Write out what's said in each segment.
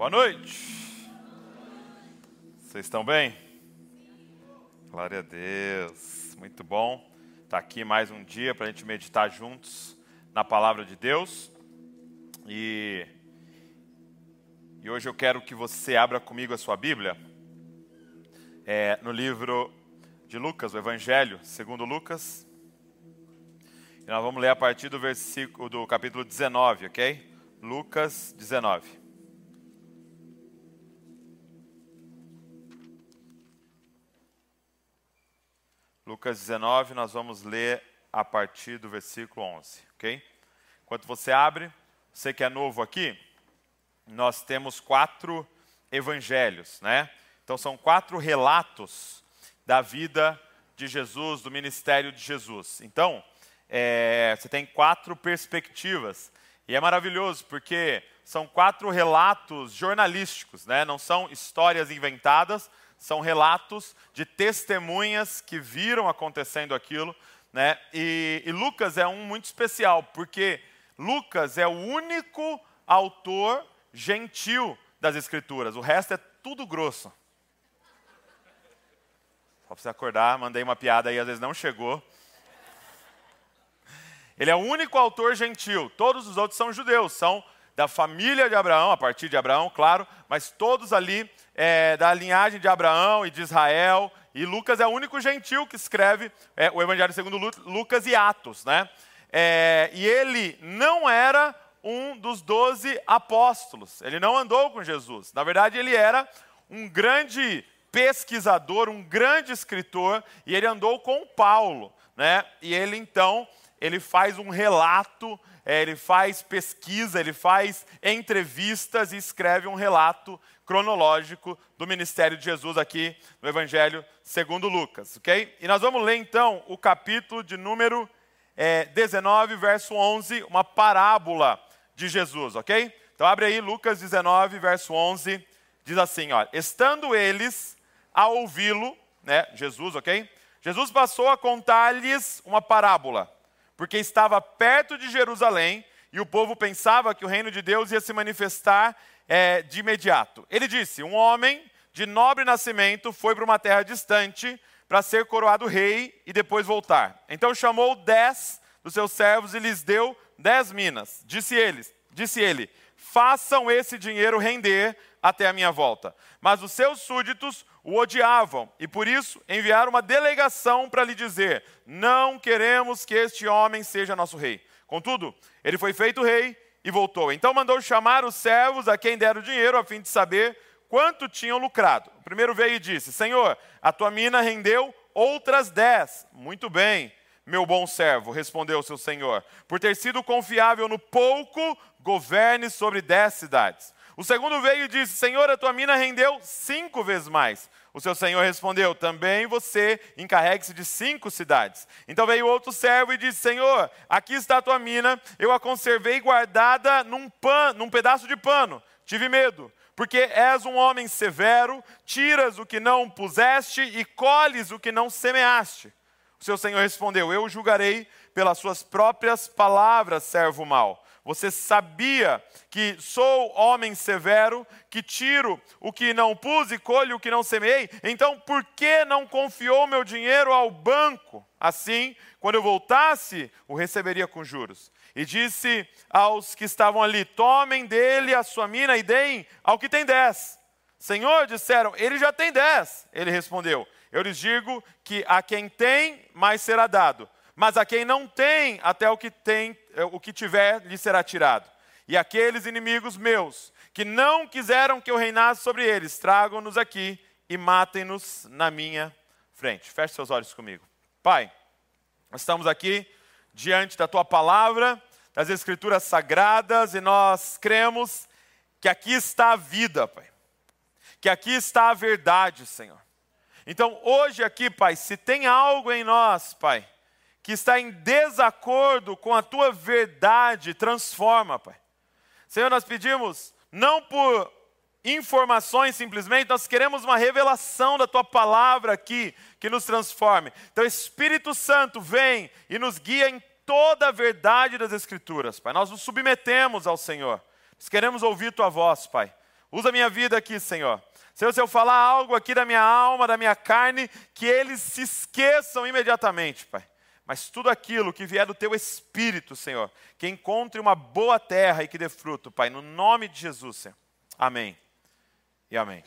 Boa noite. Vocês estão bem? Glória a Deus. Muito bom estar aqui mais um dia para a gente meditar juntos na palavra de Deus. E, e hoje eu quero que você abra comigo a sua Bíblia é, no livro de Lucas, o Evangelho segundo Lucas. E nós vamos ler a partir do versículo do capítulo 19, ok? Lucas 19. Lucas 19, nós vamos ler a partir do versículo 11, ok? Enquanto você abre, você que é novo aqui, nós temos quatro evangelhos, né? Então são quatro relatos da vida de Jesus, do ministério de Jesus. Então, é, você tem quatro perspectivas. E é maravilhoso, porque são quatro relatos jornalísticos, né? não são histórias inventadas, são relatos de testemunhas que viram acontecendo aquilo, né? E, e Lucas é um muito especial, porque Lucas é o único autor gentil das Escrituras, o resto é tudo grosso. Só para você acordar, mandei uma piada aí, às vezes não chegou. Ele é o único autor gentil, todos os outros são judeus, são da família de Abraão, a partir de Abraão, claro, mas todos ali é, da linhagem de Abraão e de Israel. E Lucas é o único gentil que escreve é, o Evangelho segundo Lucas e Atos, né? É, e ele não era um dos doze apóstolos. Ele não andou com Jesus. Na verdade, ele era um grande pesquisador, um grande escritor, e ele andou com Paulo, né? E ele então ele faz um relato, é, ele faz pesquisa, ele faz entrevistas e escreve um relato cronológico do ministério de Jesus aqui no Evangelho segundo Lucas, ok? E nós vamos ler então o capítulo de número é, 19, verso 11, uma parábola de Jesus, ok? Então abre aí Lucas 19, verso 11, diz assim, ó, estando eles a ouvi-lo, né, Jesus, ok? Jesus passou a contar-lhes uma parábola porque estava perto de Jerusalém e o povo pensava que o reino de Deus ia se manifestar é, de imediato. Ele disse: Um homem de nobre nascimento foi para uma terra distante para ser coroado rei e depois voltar. Então chamou dez dos seus servos e lhes deu dez minas. Disse eles, disse ele: façam esse dinheiro render até a minha volta. Mas os seus súditos o odiavam e por isso enviaram uma delegação para lhe dizer: Não queremos que este homem seja nosso rei. Contudo, ele foi feito rei e voltou. Então mandou chamar os servos a quem deram o dinheiro a fim de saber quanto tinham lucrado. O primeiro veio e disse: Senhor, a tua mina rendeu outras dez. Muito bem, meu bom servo, respondeu seu senhor. Por ter sido confiável no pouco, governe sobre dez cidades. O segundo veio e disse: Senhor, a tua mina rendeu cinco vezes mais. O seu senhor respondeu: Também você encarregue-se de cinco cidades. Então veio outro servo e disse: Senhor, aqui está a tua mina, eu a conservei guardada num, pan, num pedaço de pano. Tive medo, porque és um homem severo, tiras o que não puseste e colhes o que não semeaste. O seu senhor respondeu: Eu julgarei pelas suas próprias palavras, servo mau. Você sabia que sou homem severo, que tiro o que não pus e colho o que não semeei? Então, por que não confiou meu dinheiro ao banco? Assim, quando eu voltasse, o receberia com juros. E disse aos que estavam ali: Tomem dele a sua mina e deem ao que tem dez. Senhor, disseram, ele já tem dez. Ele respondeu: Eu lhes digo que a quem tem, mais será dado mas a quem não tem, até o que tem, eh, o que tiver lhe será tirado. E aqueles inimigos meus que não quiseram que eu reinasse sobre eles, tragam-nos aqui e matem-nos na minha frente. Feche seus olhos comigo. Pai, estamos aqui diante da tua palavra, das escrituras sagradas, e nós cremos que aqui está a vida, Pai. Que aqui está a verdade, Senhor. Então, hoje aqui, Pai, se tem algo em nós, Pai, que está em desacordo com a tua verdade, transforma, Pai. Senhor, nós pedimos, não por informações simplesmente, nós queremos uma revelação da tua palavra aqui, que nos transforme. Então, Espírito Santo, vem e nos guia em toda a verdade das Escrituras, Pai. Nós nos submetemos ao Senhor, nós queremos ouvir tua voz, Pai. Usa minha vida aqui, Senhor. Senhor, se eu falar algo aqui da minha alma, da minha carne, que eles se esqueçam imediatamente, Pai. Mas tudo aquilo que vier do teu espírito, Senhor, que encontre uma boa terra e que dê fruto, Pai, no nome de Jesus, Senhor. Amém. E amém.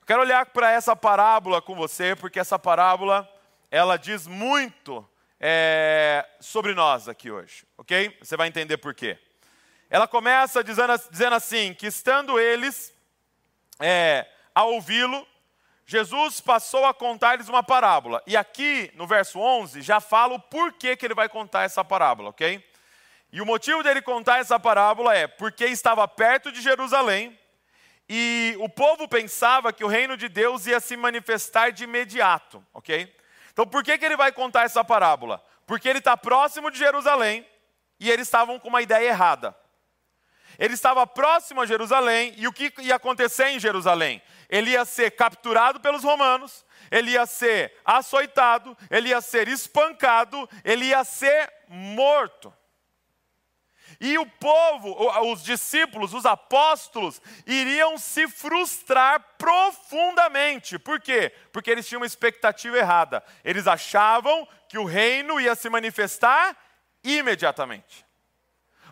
Eu quero olhar para essa parábola com você, porque essa parábola, ela diz muito é, sobre nós aqui hoje, ok? Você vai entender por quê. Ela começa dizendo, dizendo assim: que estando eles é, a ouvi-lo, Jesus passou a contar-lhes uma parábola. E aqui, no verso 11, já fala o porquê que ele vai contar essa parábola, ok? E o motivo dele contar essa parábola é porque estava perto de Jerusalém e o povo pensava que o reino de Deus ia se manifestar de imediato, ok? Então por que, que ele vai contar essa parábola? Porque ele está próximo de Jerusalém e eles estavam com uma ideia errada. Ele estava próximo a Jerusalém e o que ia acontecer em Jerusalém? Ele ia ser capturado pelos romanos, ele ia ser açoitado, ele ia ser espancado, ele ia ser morto. E o povo, os discípulos, os apóstolos, iriam se frustrar profundamente. Por quê? Porque eles tinham uma expectativa errada. Eles achavam que o reino ia se manifestar imediatamente.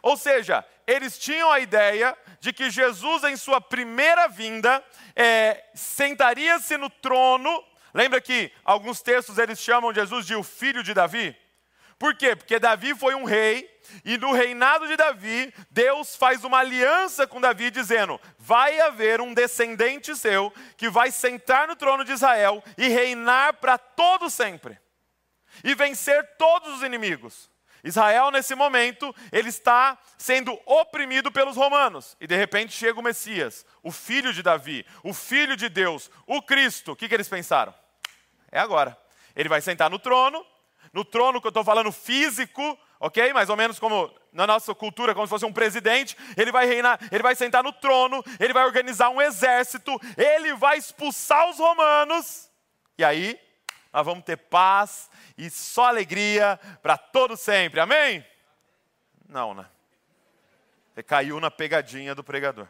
Ou seja, eles tinham a ideia de que Jesus, em sua primeira vinda, é, sentaria-se no trono. Lembra que alguns textos eles chamam Jesus de o filho de Davi? Por quê? Porque Davi foi um rei, e no reinado de Davi, Deus faz uma aliança com Davi, dizendo: vai haver um descendente seu que vai sentar no trono de Israel e reinar para todo sempre, e vencer todos os inimigos. Israel, nesse momento, ele está sendo oprimido pelos romanos. E de repente chega o Messias, o filho de Davi, o filho de Deus, o Cristo. O que, que eles pensaram? É agora. Ele vai sentar no trono, no trono que eu estou falando físico, ok? Mais ou menos como na nossa cultura, como se fosse um presidente. Ele vai reinar, ele vai sentar no trono, ele vai organizar um exército, ele vai expulsar os romanos. E aí, nós vamos ter paz e só alegria para todo sempre. Amém? Não, né? Você caiu na pegadinha do pregador.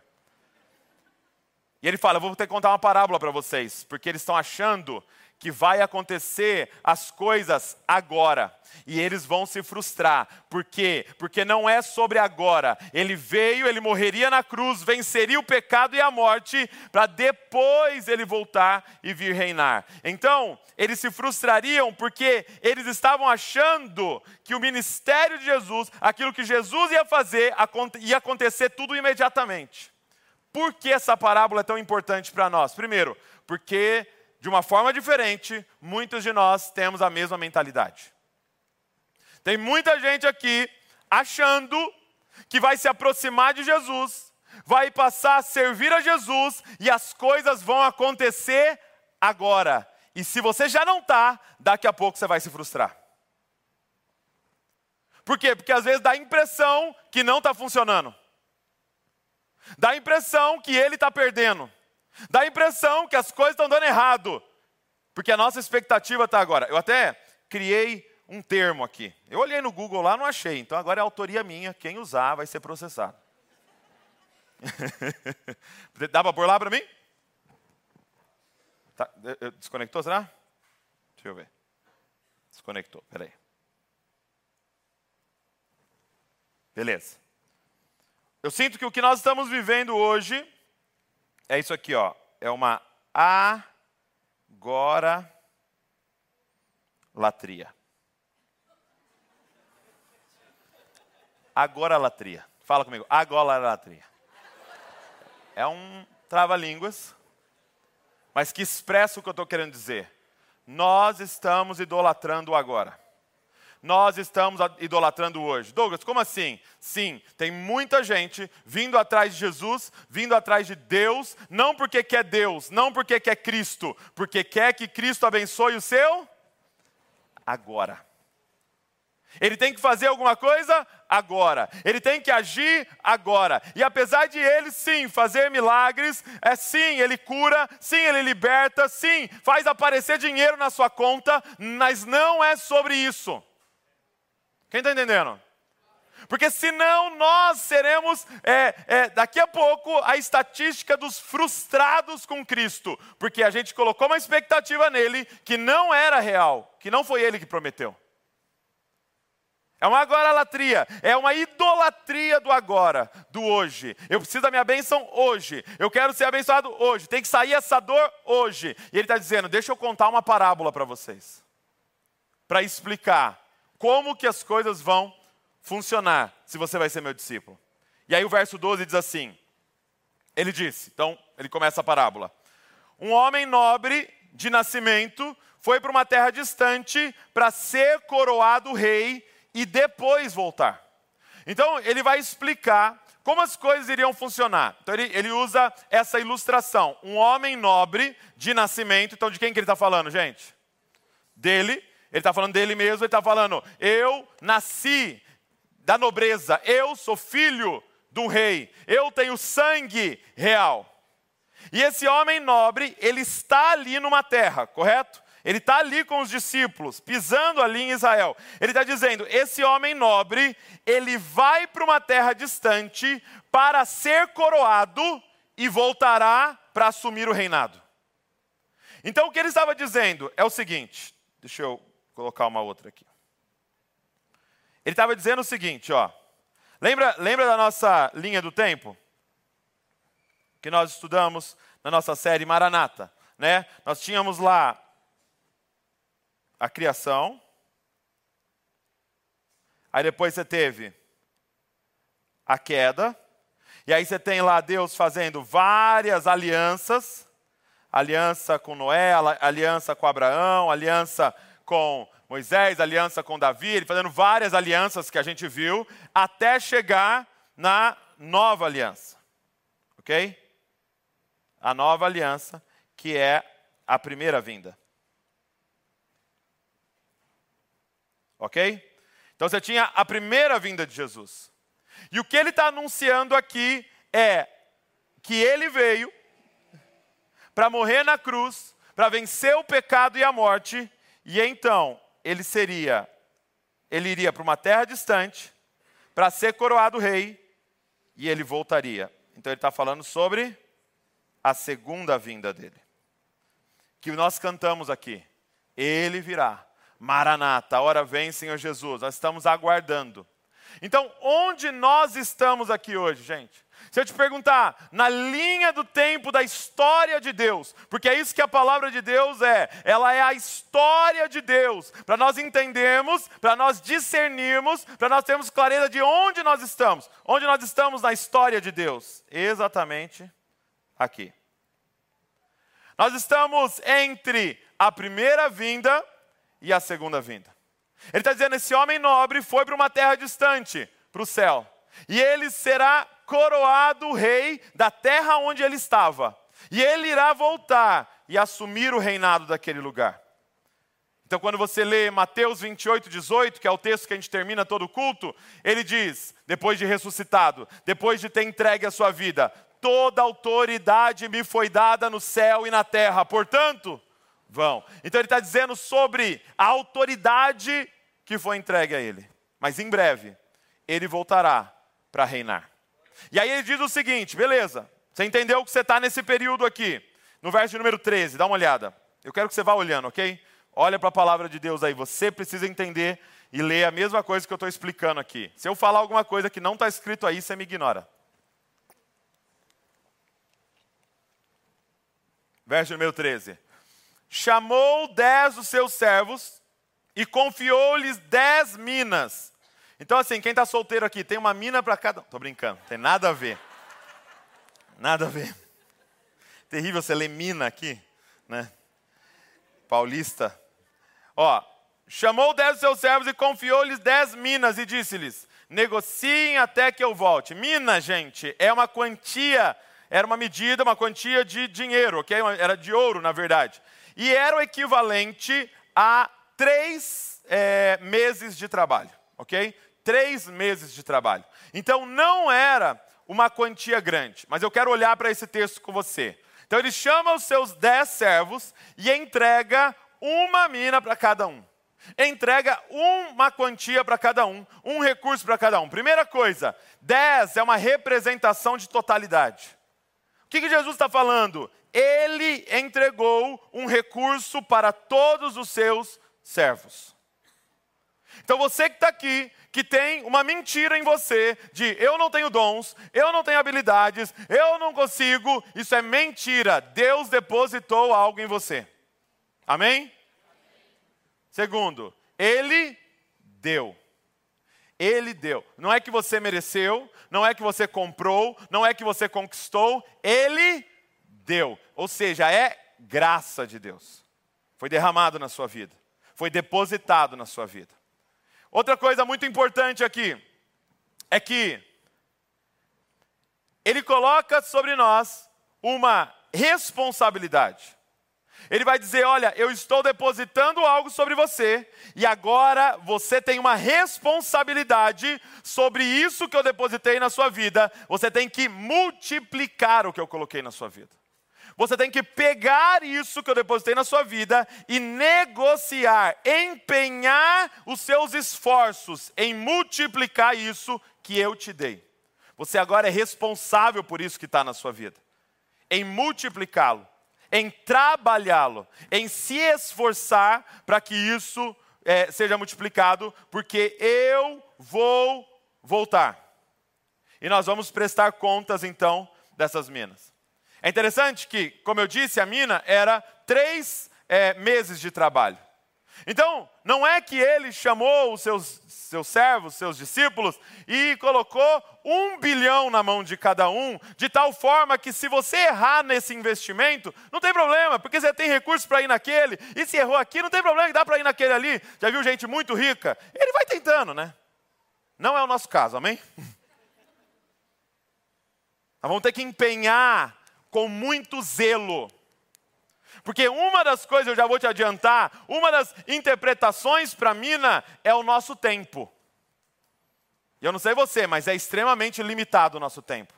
E ele fala: Eu vou ter que contar uma parábola para vocês, porque eles estão achando que vai acontecer as coisas agora. E eles vão se frustrar. Por quê? Porque não é sobre agora. Ele veio, ele morreria na cruz, venceria o pecado e a morte, para depois ele voltar e vir reinar. Então, eles se frustrariam porque eles estavam achando que o ministério de Jesus, aquilo que Jesus ia fazer, ia acontecer tudo imediatamente. Por que essa parábola é tão importante para nós? Primeiro, porque de uma forma diferente, muitos de nós temos a mesma mentalidade. Tem muita gente aqui achando que vai se aproximar de Jesus, vai passar a servir a Jesus e as coisas vão acontecer agora. E se você já não está, daqui a pouco você vai se frustrar. Por quê? Porque às vezes dá a impressão que não está funcionando. Dá a impressão que ele está perdendo. Dá a impressão que as coisas estão dando errado, porque a nossa expectativa está agora. Eu até criei um termo aqui. Eu olhei no Google lá, não achei. Então agora é autoria minha. Quem usar vai ser processado. Dá para pôr lá para mim? Tá, desconectou, será? Deixa eu ver. Desconectou, peraí. Beleza. Eu sinto que o que nós estamos vivendo hoje é isso aqui, ó. É uma agora latria. Agora latria. Fala comigo. Agora latria. É um trava-línguas, mas que expressa o que eu estou querendo dizer. Nós estamos idolatrando agora nós estamos idolatrando hoje. Douglas, como assim? Sim, tem muita gente vindo atrás de Jesus, vindo atrás de Deus, não porque quer Deus, não porque quer Cristo, porque quer que Cristo abençoe o seu agora. Ele tem que fazer alguma coisa agora. Ele tem que agir agora. E apesar de ele sim fazer milagres, é sim, ele cura, sim, ele liberta, sim, faz aparecer dinheiro na sua conta, mas não é sobre isso. Quem está entendendo? Porque senão nós seremos, é, é, daqui a pouco, a estatística dos frustrados com Cristo. Porque a gente colocou uma expectativa nele que não era real, que não foi ele que prometeu. É uma agoralatria, é uma idolatria do agora, do hoje. Eu preciso da minha bênção hoje. Eu quero ser abençoado hoje. Tem que sair essa dor hoje. E ele está dizendo: deixa eu contar uma parábola para vocês. Para explicar como que as coisas vão funcionar se você vai ser meu discípulo. E aí o verso 12 diz assim: Ele disse, então ele começa a parábola. Um homem nobre de nascimento foi para uma terra distante para ser coroado rei e depois voltar. Então, ele vai explicar como as coisas iriam funcionar. Então, ele, ele usa essa ilustração. Um homem nobre de nascimento. Então, de quem que ele está falando, gente? Dele. Ele está falando dele mesmo. Ele está falando: Eu nasci da nobreza. Eu sou filho um rei. Eu tenho sangue real. E esse homem nobre, ele está ali numa terra, correto? Ele está ali com os discípulos, pisando ali em Israel. Ele está dizendo: esse homem nobre, ele vai para uma terra distante para ser coroado e voltará para assumir o reinado. Então o que ele estava dizendo é o seguinte: deixa eu colocar uma outra aqui. Ele estava dizendo o seguinte, ó. Lembra, lembra da nossa linha do tempo? Que nós estudamos na nossa série Maranata, né? Nós tínhamos lá a criação. Aí depois você teve a queda. E aí você tem lá Deus fazendo várias alianças. Aliança com Noé, aliança com Abraão, aliança com Moisés, aliança com Davi, ele fazendo várias alianças que a gente viu, até chegar na nova aliança. Ok? A nova aliança, que é a primeira vinda. Ok? Então você tinha a primeira vinda de Jesus. E o que ele está anunciando aqui é que ele veio para morrer na cruz, para vencer o pecado e a morte, e então ele seria, ele iria para uma terra distante, para ser coroado rei, e ele voltaria. Então ele está falando sobre a segunda vinda dele. Que nós cantamos aqui. Ele virá Maranata, hora vem, Senhor Jesus. Nós estamos aguardando. Então, onde nós estamos aqui hoje, gente? Se eu te perguntar, na linha do tempo da história de Deus, porque é isso que a palavra de Deus é, ela é a história de Deus, para nós entendermos, para nós discernirmos, para nós termos clareza de onde nós estamos. Onde nós estamos na história de Deus? Exatamente aqui. Nós estamos entre a primeira vinda e a segunda vinda. Ele está dizendo: esse homem nobre foi para uma terra distante, para o céu, e ele será coroado rei da terra onde ele estava, e ele irá voltar e assumir o reinado daquele lugar. Então, quando você lê Mateus 28, 18, que é o texto que a gente termina todo o culto, ele diz, depois de ressuscitado, depois de ter entregue a sua vida, toda autoridade me foi dada no céu e na terra, portanto, vão. Então ele está dizendo sobre a autoridade que foi entregue a ele. Mas em breve, ele voltará para reinar. E aí ele diz o seguinte: beleza, você entendeu que você está nesse período aqui, no verso número 13, dá uma olhada. Eu quero que você vá olhando, ok? Olha para a palavra de Deus aí, você precisa entender e ler a mesma coisa que eu estou explicando aqui. Se eu falar alguma coisa que não está escrito aí, você me ignora. Verso número 13 chamou dez dos seus servos e confiou-lhes dez minas. Então, assim, quem está solteiro aqui, tem uma mina para cada. Estou brincando, tem nada a ver. Nada a ver. Terrível você ler mina aqui, né? Paulista. Ó, chamou dez dos seus servos e confiou-lhes dez minas e disse-lhes: negociem até que eu volte. Mina, gente, é uma quantia, era uma medida, uma quantia de dinheiro, ok? Era de ouro, na verdade e era o equivalente a três é, meses de trabalho, ok? Três meses de trabalho. Então não era uma quantia grande, mas eu quero olhar para esse texto com você. Então ele chama os seus dez servos e entrega uma mina para cada um. entrega uma quantia para cada um, um recurso para cada um. Primeira coisa, 10 é uma representação de totalidade. O que, que Jesus está falando? Ele entregou um recurso para todos os seus servos. Então você que está aqui, que tem uma mentira em você de eu não tenho dons, eu não tenho habilidades, eu não consigo, isso é mentira. Deus depositou algo em você. Amém? Segundo, Ele deu. Ele deu. Não é que você mereceu, não é que você comprou, não é que você conquistou, Ele deu. Ou seja, é graça de Deus. Foi derramado na sua vida, foi depositado na sua vida. Outra coisa muito importante aqui é que Ele coloca sobre nós uma responsabilidade. Ele vai dizer: Olha, eu estou depositando algo sobre você, e agora você tem uma responsabilidade sobre isso que eu depositei na sua vida. Você tem que multiplicar o que eu coloquei na sua vida. Você tem que pegar isso que eu depositei na sua vida e negociar, empenhar os seus esforços em multiplicar isso que eu te dei. Você agora é responsável por isso que está na sua vida, em multiplicá-lo em trabalhá-lo, em se esforçar para que isso é, seja multiplicado, porque eu vou voltar. E nós vamos prestar contas então dessas minas. É interessante que, como eu disse, a mina era três é, meses de trabalho. Então, não é que ele chamou os seus, seus servos, seus discípulos, e colocou um bilhão na mão de cada um, de tal forma que se você errar nesse investimento, não tem problema, porque você tem recursos para ir naquele, e se errou aqui, não tem problema, dá para ir naquele ali. Já viu gente muito rica? Ele vai tentando, né? Não é o nosso caso, amém? Nós vamos ter que empenhar com muito zelo porque uma das coisas, eu já vou te adiantar, uma das interpretações para mina é o nosso tempo. Eu não sei você, mas é extremamente limitado o nosso tempo.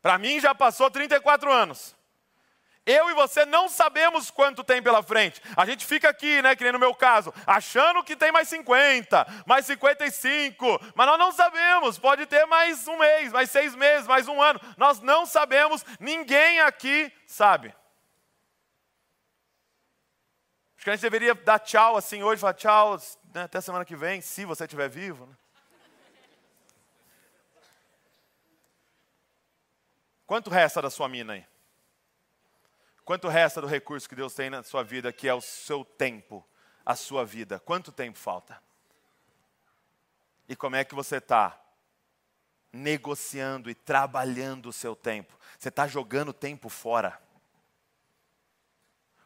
Para mim já passou 34 anos. Eu e você não sabemos quanto tem pela frente. A gente fica aqui, né, que nem no meu caso, achando que tem mais 50, mais 55, mas nós não sabemos. Pode ter mais um mês, mais seis meses, mais um ano. Nós não sabemos, ninguém aqui sabe. Acho que a gente deveria dar tchau assim hoje, falar tchau, né, até semana que vem, se você estiver vivo. Né? Quanto resta da sua mina aí? Quanto resta do recurso que Deus tem na sua vida, que é o seu tempo, a sua vida? Quanto tempo falta? E como é que você está negociando e trabalhando o seu tempo? Você está jogando tempo fora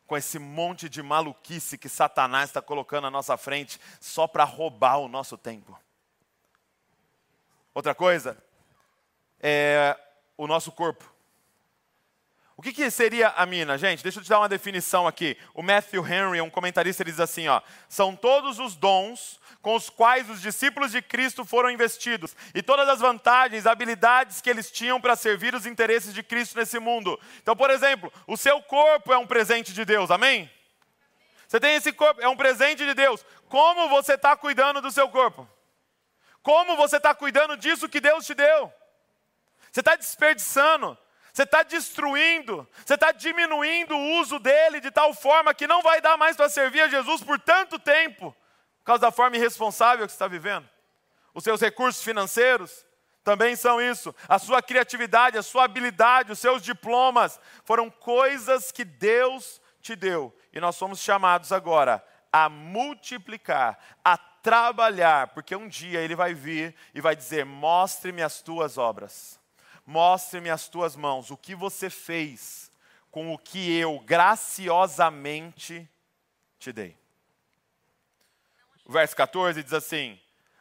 com esse monte de maluquice que Satanás está colocando na nossa frente só para roubar o nosso tempo. Outra coisa é o nosso corpo. O que, que, seria a mina, gente? Deixa eu te dar uma definição aqui. O Matthew Henry, um comentarista, ele diz assim: ó, são todos os dons com os quais os discípulos de Cristo foram investidos e todas as vantagens, habilidades que eles tinham para servir os interesses de Cristo nesse mundo. Então, por exemplo, o seu corpo é um presente de Deus, amém? Você tem esse corpo, é um presente de Deus. Como você está cuidando do seu corpo? Como você está cuidando disso que Deus te deu? Você está desperdiçando, você está destruindo, você está diminuindo o uso dele de tal forma que não vai dar mais para servir a Jesus por tanto tempo. Por causa da forma irresponsável que você está vivendo. Os seus recursos financeiros também são isso. A sua criatividade, a sua habilidade, os seus diplomas foram coisas que Deus te deu. E nós somos chamados agora a multiplicar, a trabalhar, porque um dia Ele vai vir e vai dizer: Mostre-me as tuas obras, mostre-me as tuas mãos, o que você fez com o que eu graciosamente te dei. O verso 14 diz assim: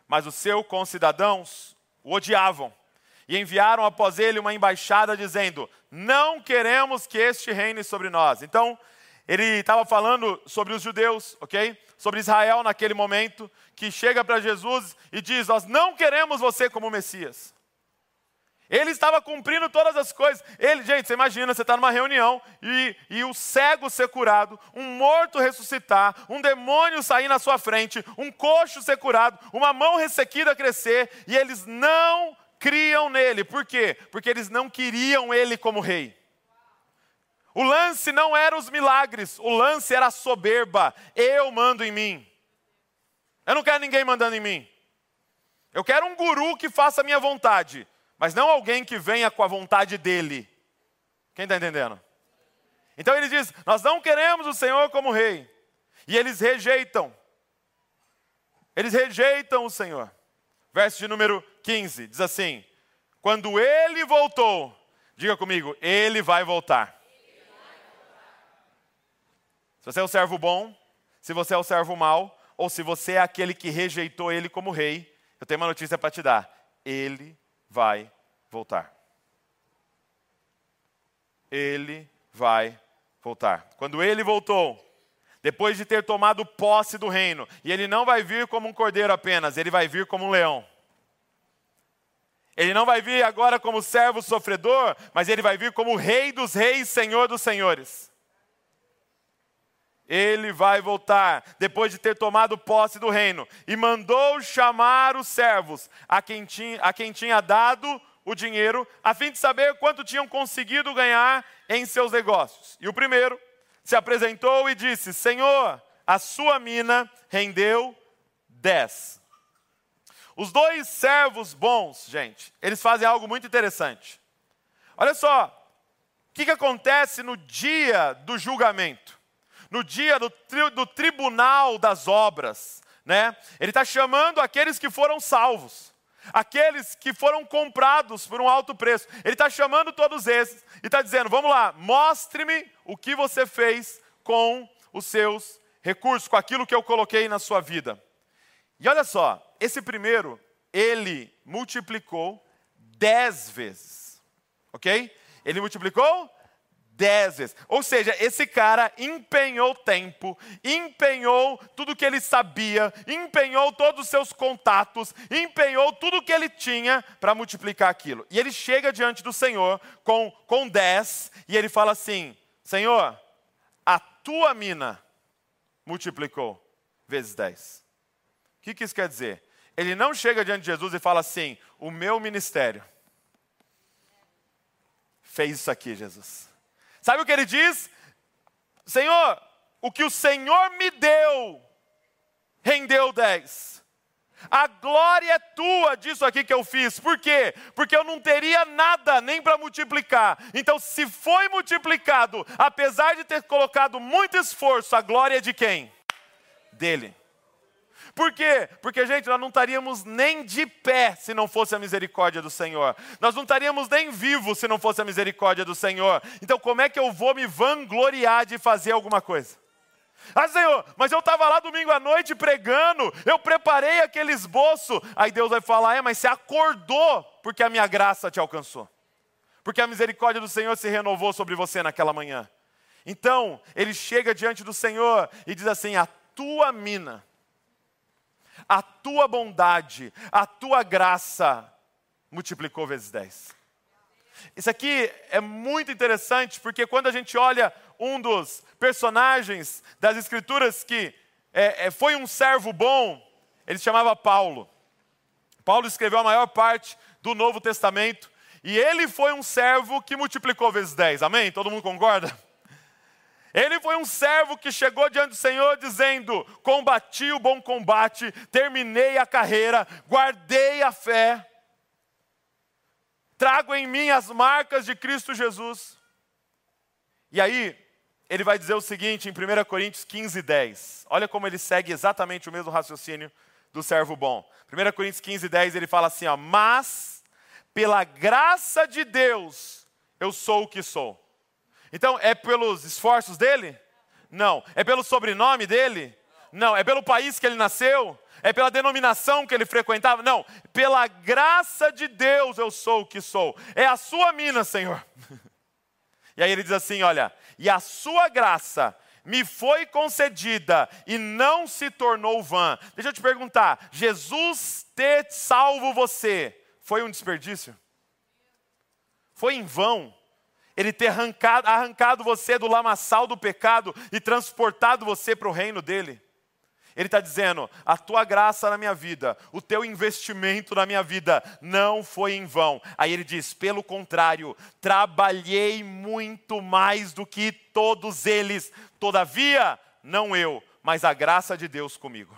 Mas os seus concidadãos o odiavam e enviaram após ele uma embaixada dizendo: Não queremos que este reine sobre nós. Então, ele estava falando sobre os judeus, ok? Sobre Israel naquele momento, que chega para Jesus e diz: Nós não queremos você como Messias. Ele estava cumprindo todas as coisas. Ele, gente, você imagina, você está numa reunião e, e o cego ser curado, um morto ressuscitar, um demônio sair na sua frente, um coxo ser curado, uma mão ressequida crescer, e eles não criam nele. Por quê? Porque eles não queriam ele como rei. O lance não era os milagres, o lance era a soberba. Eu mando em mim. Eu não quero ninguém mandando em mim. Eu quero um guru que faça a minha vontade mas não alguém que venha com a vontade dele. Quem está entendendo? Então ele diz: Nós não queremos o Senhor como rei. E eles rejeitam. Eles rejeitam o Senhor. Verso de número 15 diz assim: Quando ele voltou, diga comigo, ele vai voltar. Se você é o servo bom, se você é o servo mau, ou se você é aquele que rejeitou ele como rei, eu tenho uma notícia para te dar. Ele vai voltar. Ele vai voltar. Quando ele voltou, depois de ter tomado posse do reino, e ele não vai vir como um cordeiro apenas, ele vai vir como um leão. Ele não vai vir agora como servo sofredor, mas ele vai vir como rei dos reis, senhor dos senhores. Ele vai voltar depois de ter tomado posse do reino e mandou chamar os servos a quem tinha, a quem tinha dado o dinheiro, a fim de saber quanto tinham conseguido ganhar em seus negócios. E o primeiro se apresentou e disse: Senhor, a sua mina rendeu dez. Os dois servos bons, gente, eles fazem algo muito interessante. Olha só, o que, que acontece no dia do julgamento, no dia do, tri, do tribunal das obras, né? Ele está chamando aqueles que foram salvos aqueles que foram comprados por um alto preço. Ele está chamando todos esses e está dizendo: vamos lá, mostre-me o que você fez com os seus recursos, com aquilo que eu coloquei na sua vida. E olha só, esse primeiro, ele multiplicou dez vezes, ok? Ele multiplicou dez vezes. Ou seja, esse cara empenhou tempo, empenhou tudo que ele sabia, empenhou todos os seus contatos, empenhou tudo que ele tinha para multiplicar aquilo. E ele chega diante do Senhor com, com dez e ele fala assim: Senhor, a tua mina multiplicou vezes dez. O que, que isso quer dizer? Ele não chega diante de Jesus e fala assim: o meu ministério fez isso aqui, Jesus. Sabe o que ele diz? Senhor, o que o Senhor me deu, rendeu dez. A glória é tua disso aqui que eu fiz. Por quê? Porque eu não teria nada nem para multiplicar. Então, se foi multiplicado, apesar de ter colocado muito esforço, a glória é de quem? Dele. Por quê? Porque, gente, nós não estaríamos nem de pé se não fosse a misericórdia do Senhor. Nós não estaríamos nem vivos se não fosse a misericórdia do Senhor. Então, como é que eu vou me vangloriar de fazer alguma coisa? Ah, Senhor, mas eu estava lá domingo à noite pregando, eu preparei aquele esboço. Aí Deus vai falar: é, mas você acordou porque a minha graça te alcançou, porque a misericórdia do Senhor se renovou sobre você naquela manhã. Então, ele chega diante do Senhor e diz assim: a tua mina a tua bondade, a tua graça multiplicou vezes 10. Isso aqui é muito interessante porque quando a gente olha um dos personagens das Escrituras que é, é, foi um servo bom, ele se chamava Paulo. Paulo escreveu a maior parte do Novo Testamento e ele foi um servo que multiplicou vezes 10. Amém? Todo mundo concorda? Ele foi um servo que chegou diante do Senhor dizendo: Combati o bom combate, terminei a carreira, guardei a fé, trago em mim as marcas de Cristo Jesus. E aí, ele vai dizer o seguinte em 1 Coríntios 15, 10. Olha como ele segue exatamente o mesmo raciocínio do servo bom. 1 Coríntios 15, 10 ele fala assim: ó, Mas, pela graça de Deus, eu sou o que sou. Então, é pelos esforços dele? Não. É pelo sobrenome dele? Não. É pelo país que ele nasceu? É pela denominação que ele frequentava? Não. Pela graça de Deus eu sou o que sou. É a sua mina, Senhor. E aí ele diz assim: olha, e a sua graça me foi concedida e não se tornou vã. Deixa eu te perguntar: Jesus ter salvo você foi um desperdício? Foi em vão ele ter arrancado, arrancado você do lamaçal do pecado e transportado você para o reino dele. Ele está dizendo: a tua graça na minha vida, o teu investimento na minha vida não foi em vão. Aí ele diz: pelo contrário, trabalhei muito mais do que todos eles, todavia, não eu, mas a graça de Deus comigo.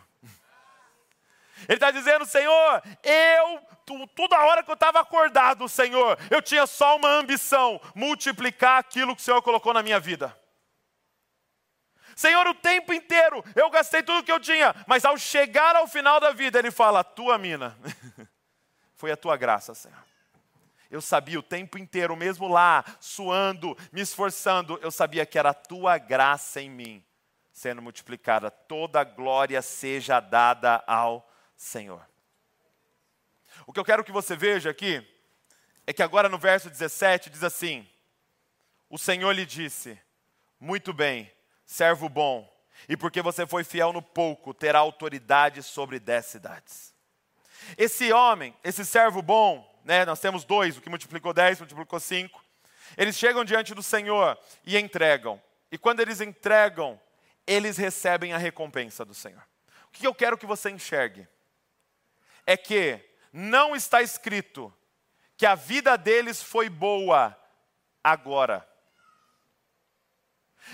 Ele está dizendo, Senhor, eu, toda hora que eu estava acordado, Senhor, eu tinha só uma ambição: multiplicar aquilo que o Senhor colocou na minha vida. Senhor, o tempo inteiro eu gastei tudo que eu tinha, mas ao chegar ao final da vida, Ele fala: Tua mina, foi a tua graça, Senhor. Eu sabia o tempo inteiro, mesmo lá, suando, me esforçando, eu sabia que era a tua graça em mim sendo multiplicada. Toda glória seja dada ao Senhor. O que eu quero que você veja aqui é que agora no verso 17 diz assim: O Senhor lhe disse: Muito bem, servo bom, e porque você foi fiel no pouco, terá autoridade sobre dez cidades. Esse homem, esse servo bom, né, nós temos dois, o que multiplicou dez, multiplicou cinco. Eles chegam diante do Senhor e entregam. E quando eles entregam, eles recebem a recompensa do Senhor. O que eu quero que você enxergue é que não está escrito que a vida deles foi boa agora.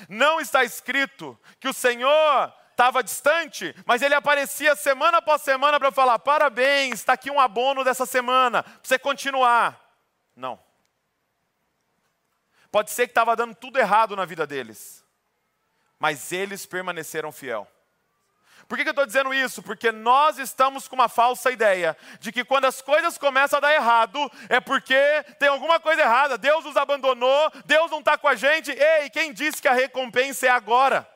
Não está escrito que o Senhor estava distante, mas ele aparecia semana após semana para falar: parabéns, está aqui um abono dessa semana, para você continuar. Não. Pode ser que estava dando tudo errado na vida deles, mas eles permaneceram fiel. Por que, que eu estou dizendo isso? Porque nós estamos com uma falsa ideia de que quando as coisas começam a dar errado, é porque tem alguma coisa errada, Deus nos abandonou, Deus não está com a gente. Ei, quem disse que a recompensa é agora?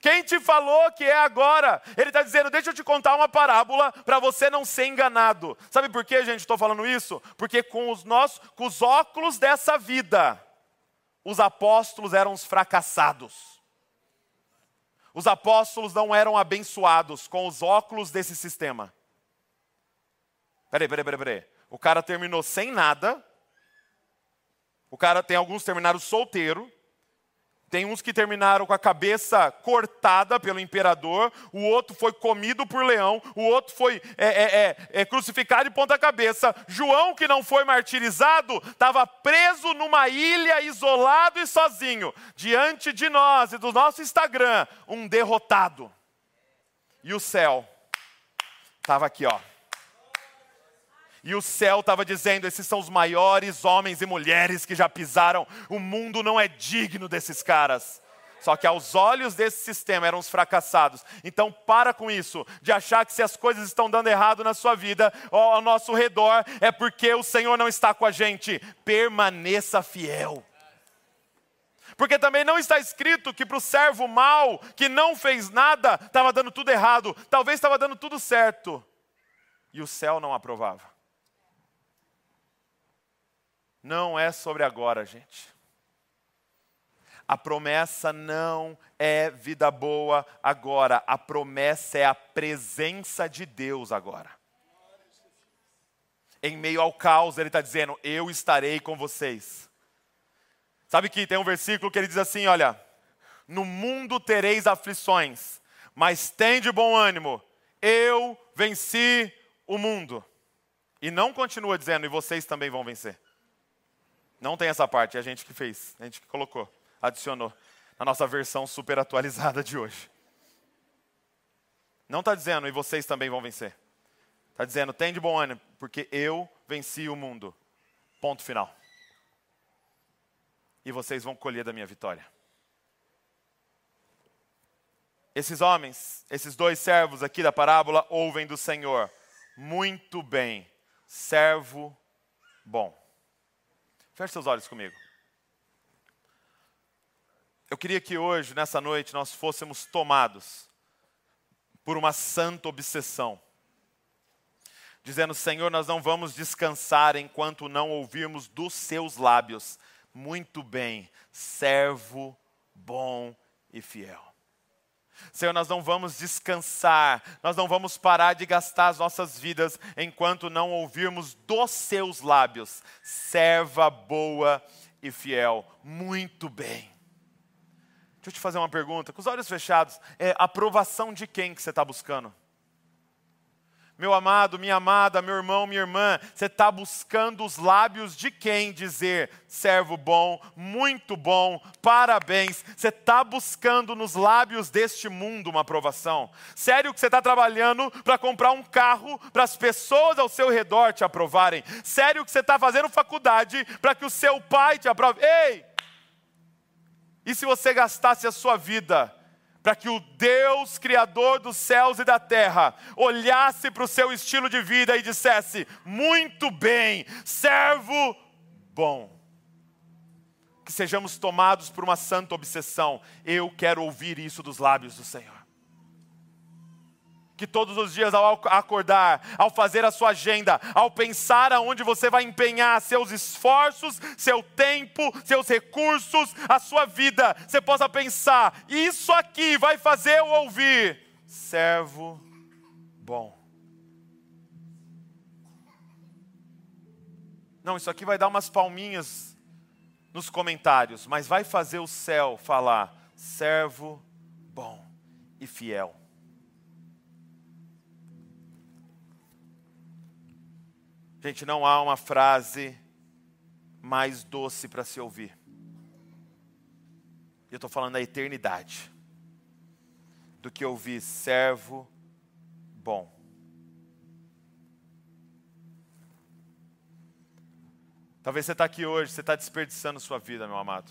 Quem te falou que é agora? Ele está dizendo: deixa eu te contar uma parábola para você não ser enganado. Sabe por que, gente, estou falando isso? Porque com os, nossos, com os óculos dessa vida, os apóstolos eram os fracassados. Os apóstolos não eram abençoados com os óculos desse sistema. Peraí, peraí, peraí, peraí. O cara terminou sem nada. O cara tem alguns terminaram solteiro. Tem uns que terminaram com a cabeça cortada pelo imperador, o outro foi comido por leão, o outro foi é, é, é, é crucificado de ponta cabeça. João, que não foi martirizado, estava preso numa ilha, isolado e sozinho. Diante de nós e do nosso Instagram, um derrotado. E o céu estava aqui, ó. E o céu estava dizendo: esses são os maiores homens e mulheres que já pisaram. O mundo não é digno desses caras. Só que aos olhos desse sistema eram os fracassados. Então para com isso, de achar que se as coisas estão dando errado na sua vida, ao nosso redor, é porque o Senhor não está com a gente. Permaneça fiel. Porque também não está escrito que para o servo mau, que não fez nada, estava dando tudo errado. Talvez estava dando tudo certo. E o céu não aprovava não é sobre agora, gente. A promessa não é vida boa agora, a promessa é a presença de Deus agora. Em meio ao caos, ele está dizendo: Eu estarei com vocês. Sabe que tem um versículo que ele diz assim: Olha, no mundo tereis aflições, mas tem de bom ânimo, eu venci o mundo. E não continua dizendo: E vocês também vão vencer. Não tem essa parte, é a gente que fez, a gente que colocou, adicionou na nossa versão super atualizada de hoje. Não está dizendo, e vocês também vão vencer. Está dizendo, tem de bom ânimo, porque eu venci o mundo. Ponto final. E vocês vão colher da minha vitória. Esses homens, esses dois servos aqui da parábola, ouvem do Senhor. Muito bem, servo bom. Feche seus olhos comigo. Eu queria que hoje, nessa noite, nós fôssemos tomados por uma santa obsessão, dizendo: Senhor, nós não vamos descansar enquanto não ouvirmos dos seus lábios. Muito bem, servo bom e fiel. Senhor, nós não vamos descansar, nós não vamos parar de gastar as nossas vidas enquanto não ouvirmos dos seus lábios, serva boa e fiel. Muito bem. Deixa eu te fazer uma pergunta, com os olhos fechados, é aprovação de quem que você está buscando? Meu amado, minha amada, meu irmão, minha irmã, você está buscando os lábios de quem dizer servo bom, muito bom, parabéns. Você está buscando nos lábios deste mundo uma aprovação? Sério que você está trabalhando para comprar um carro para as pessoas ao seu redor te aprovarem? Sério que você está fazendo faculdade para que o seu pai te aprove? Ei! E se você gastasse a sua vida para que o Deus Criador dos céus e da terra olhasse para o seu estilo de vida e dissesse: Muito bem, servo bom. Que sejamos tomados por uma santa obsessão. Eu quero ouvir isso dos lábios do Senhor que todos os dias ao acordar, ao fazer a sua agenda, ao pensar aonde você vai empenhar seus esforços, seu tempo, seus recursos, a sua vida, você possa pensar: isso aqui vai fazer eu ouvir, servo bom. Não, isso aqui vai dar umas palminhas nos comentários, mas vai fazer o céu falar: servo bom e fiel. Gente, não há uma frase mais doce para se ouvir. Eu estou falando da eternidade. Do que ouvir servo bom. Talvez você está aqui hoje, você está desperdiçando sua vida, meu amado.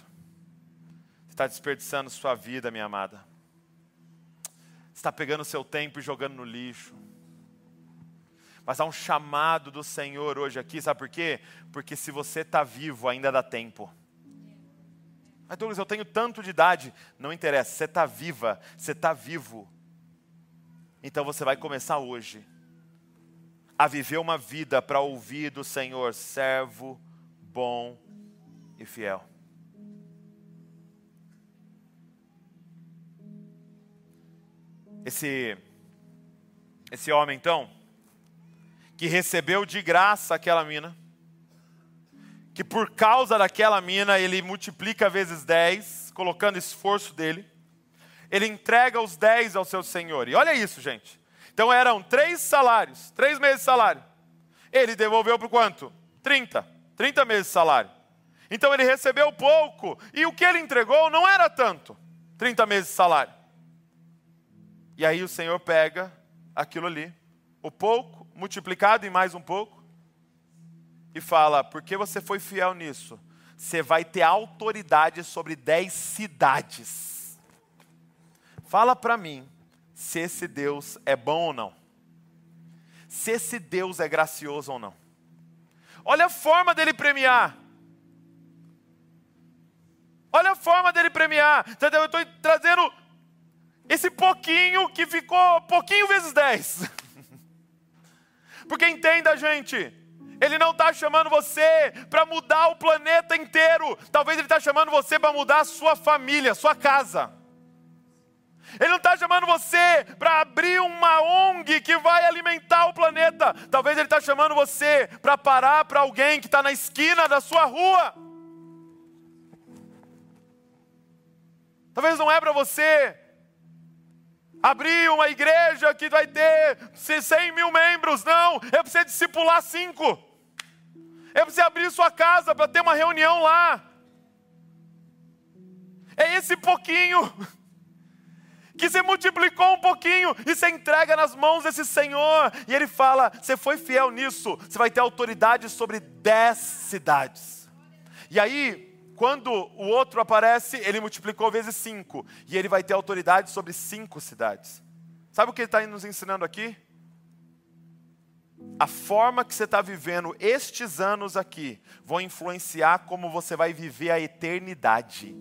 Você está desperdiçando sua vida, minha amada. Você está pegando seu tempo e jogando no lixo. Mas há um chamado do Senhor hoje aqui, sabe por quê? Porque se você está vivo, ainda dá tempo. Mas Douglas, eu tenho tanto de idade. Não interessa, você está viva, você está vivo. Então você vai começar hoje a viver uma vida para ouvir do Senhor, servo, bom e fiel. Esse, esse homem, então, que recebeu de graça aquela mina, que por causa daquela mina ele multiplica vezes 10, colocando esforço dele, ele entrega os 10 ao seu senhor. E olha isso, gente. Então eram três salários, três meses de salário. Ele devolveu por quanto? 30. 30 meses de salário. Então ele recebeu pouco, e o que ele entregou não era tanto. 30 meses de salário. E aí o Senhor pega aquilo ali, o pouco, multiplicado em mais um pouco, e fala: porque você foi fiel nisso, você vai ter autoridade sobre dez cidades. Fala para mim se esse Deus é bom ou não. Se esse Deus é gracioso ou não. Olha a forma dele premiar. Olha a forma dele premiar. Eu estou trazendo esse pouquinho que ficou pouquinho vezes dez. Porque entenda, gente, Ele não está chamando você para mudar o planeta inteiro. Talvez Ele está chamando você para mudar a sua família, a sua casa. Ele não está chamando você para abrir uma ONG que vai alimentar o planeta. Talvez Ele está chamando você para parar para alguém que está na esquina da sua rua. Talvez não é para você abrir uma igreja que vai ter 100 mil membros. Não, eu preciso discipular cinco. Eu preciso abrir sua casa para ter uma reunião lá. É esse pouquinho que você multiplicou um pouquinho e você entrega nas mãos desse Senhor. E Ele fala: você foi fiel nisso, você vai ter autoridade sobre dez cidades. E aí, quando o outro aparece, ele multiplicou vezes cinco. E ele vai ter autoridade sobre cinco cidades. Sabe o que ele está nos ensinando aqui? A forma que você está vivendo estes anos aqui vão influenciar como você vai viver a eternidade.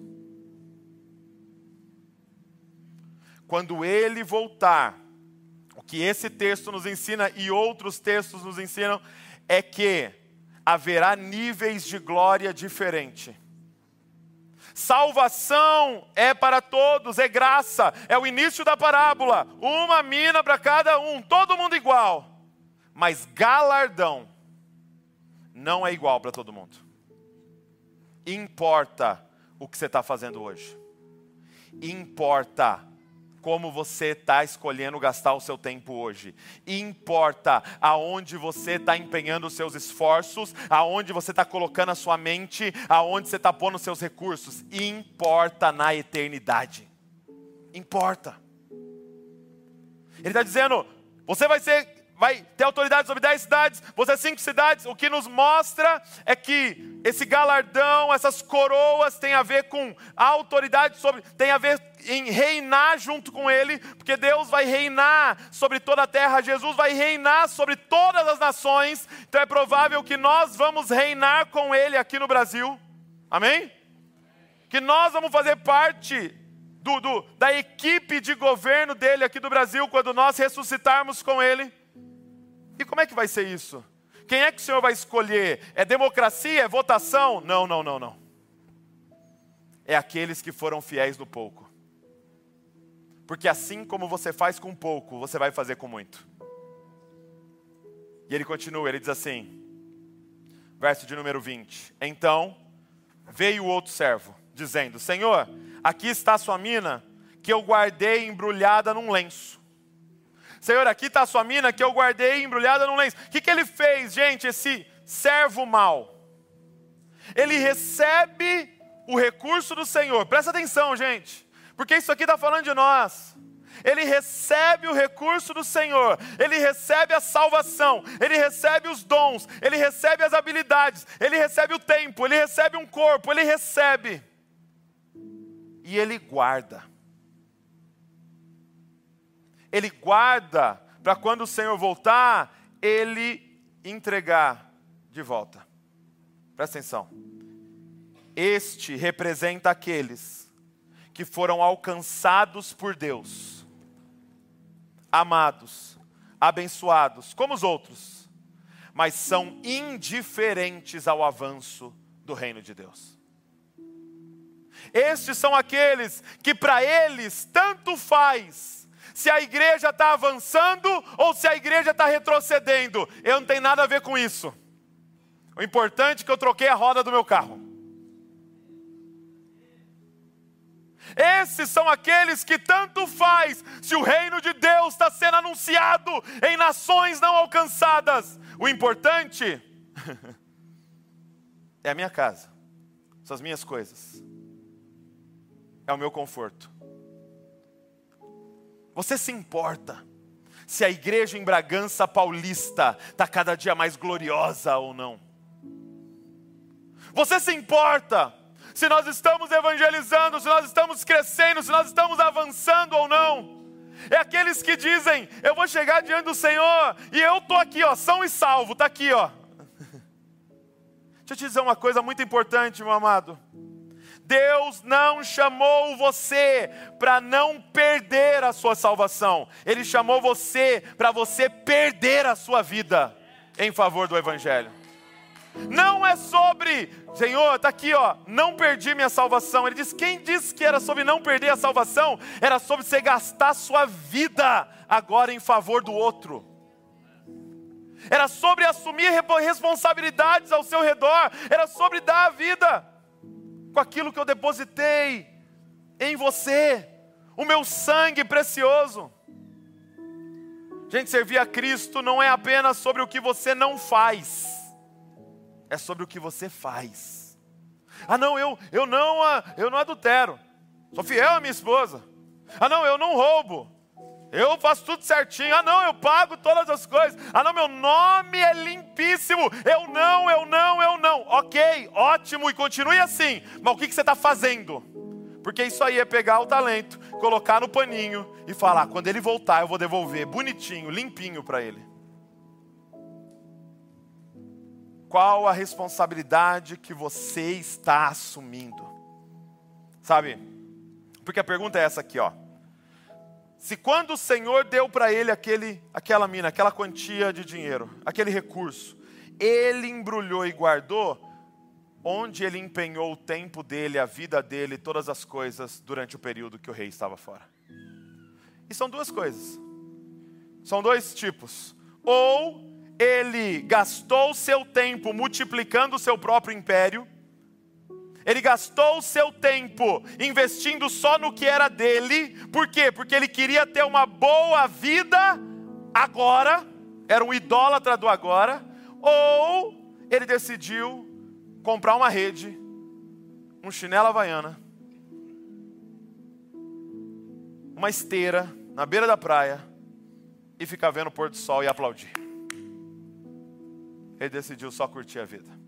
Quando ele voltar, o que esse texto nos ensina e outros textos nos ensinam é que haverá níveis de glória diferente. Salvação é para todos, é graça, é o início da parábola. Uma mina para cada um, todo mundo igual. Mas galardão não é igual para todo mundo. Importa o que você está fazendo hoje. Importa como você está escolhendo gastar o seu tempo hoje. Importa aonde você está empenhando os seus esforços, aonde você está colocando a sua mente, aonde você está pondo os seus recursos. Importa na eternidade. Importa. Ele está dizendo: você vai ser vai ter autoridade sobre dez cidades, você cinco cidades. O que nos mostra é que esse galardão, essas coroas, tem a ver com a autoridade sobre, tem a ver em reinar junto com Ele, porque Deus vai reinar sobre toda a terra, Jesus vai reinar sobre todas as nações. Então é provável que nós vamos reinar com Ele aqui no Brasil. Amém? Que nós vamos fazer parte do, do, da equipe de governo dele aqui do Brasil quando nós ressuscitarmos com Ele. E como é que vai ser isso? Quem é que o Senhor vai escolher? É democracia? É votação? Não, não, não, não. É aqueles que foram fiéis no pouco. Porque assim como você faz com pouco, você vai fazer com muito. E ele continua, ele diz assim, verso de número 20: Então veio o outro servo, dizendo: Senhor, aqui está a sua mina, que eu guardei embrulhada num lenço. Senhor, aqui está a sua mina que eu guardei embrulhada num lenço. O que, que ele fez, gente, esse servo mau? Ele recebe o recurso do Senhor. Presta atenção, gente, porque isso aqui está falando de nós. Ele recebe o recurso do Senhor, ele recebe a salvação, ele recebe os dons, ele recebe as habilidades, ele recebe o tempo, ele recebe um corpo, ele recebe. E ele guarda ele guarda para quando o Senhor voltar, ele entregar de volta. Presta atenção. Este representa aqueles que foram alcançados por Deus, amados, abençoados, como os outros, mas são indiferentes ao avanço do reino de Deus. Estes são aqueles que para eles tanto faz se a igreja está avançando ou se a igreja está retrocedendo. Eu não tenho nada a ver com isso. O importante é que eu troquei a roda do meu carro. Esses são aqueles que tanto faz se o reino de Deus está sendo anunciado em nações não alcançadas. O importante é a minha casa, são as minhas coisas, é o meu conforto. Você se importa se a igreja em Bragança Paulista está cada dia mais gloriosa ou não? Você se importa se nós estamos evangelizando, se nós estamos crescendo, se nós estamos avançando ou não? É aqueles que dizem: Eu vou chegar diante do Senhor e eu estou aqui, ó, são e salvo, está aqui, ó. Deixa eu te dizer uma coisa muito importante, meu amado. Deus não chamou você para não perder a sua salvação, Ele chamou você para você perder a sua vida em favor do Evangelho. Não é sobre, Senhor, está aqui, ó, não perdi minha salvação. Ele diz: quem disse que era sobre não perder a salvação? Era sobre você gastar sua vida agora em favor do outro. Era sobre assumir responsabilidades ao seu redor, era sobre dar a vida com aquilo que eu depositei em você, o meu sangue precioso. Gente, servir a Cristo não é apenas sobre o que você não faz, é sobre o que você faz. Ah, não, eu, eu não, ah, eu não adultero, sou fiel à minha esposa. Ah, não, eu não roubo. Eu faço tudo certinho. Ah, não, eu pago todas as coisas. Ah, não, meu nome é limpíssimo. Eu não, eu não, eu não. Ok, ótimo, e continue assim. Mas o que, que você está fazendo? Porque isso aí é pegar o talento, colocar no paninho e falar: quando ele voltar, eu vou devolver bonitinho, limpinho para ele. Qual a responsabilidade que você está assumindo? Sabe? Porque a pergunta é essa aqui, ó. Se quando o Senhor deu para ele aquele, aquela mina, aquela quantia de dinheiro, aquele recurso, ele embrulhou e guardou, onde ele empenhou o tempo dele, a vida dele, todas as coisas durante o período que o rei estava fora. E são duas coisas. São dois tipos. Ou ele gastou seu tempo multiplicando o seu próprio império, ele gastou o seu tempo investindo só no que era dele, por quê? Porque ele queria ter uma boa vida agora, era um idólatra do agora, ou ele decidiu comprar uma rede, um chinelo havaiana, uma esteira na beira da praia e ficar vendo o pôr do sol e aplaudir. Ele decidiu só curtir a vida.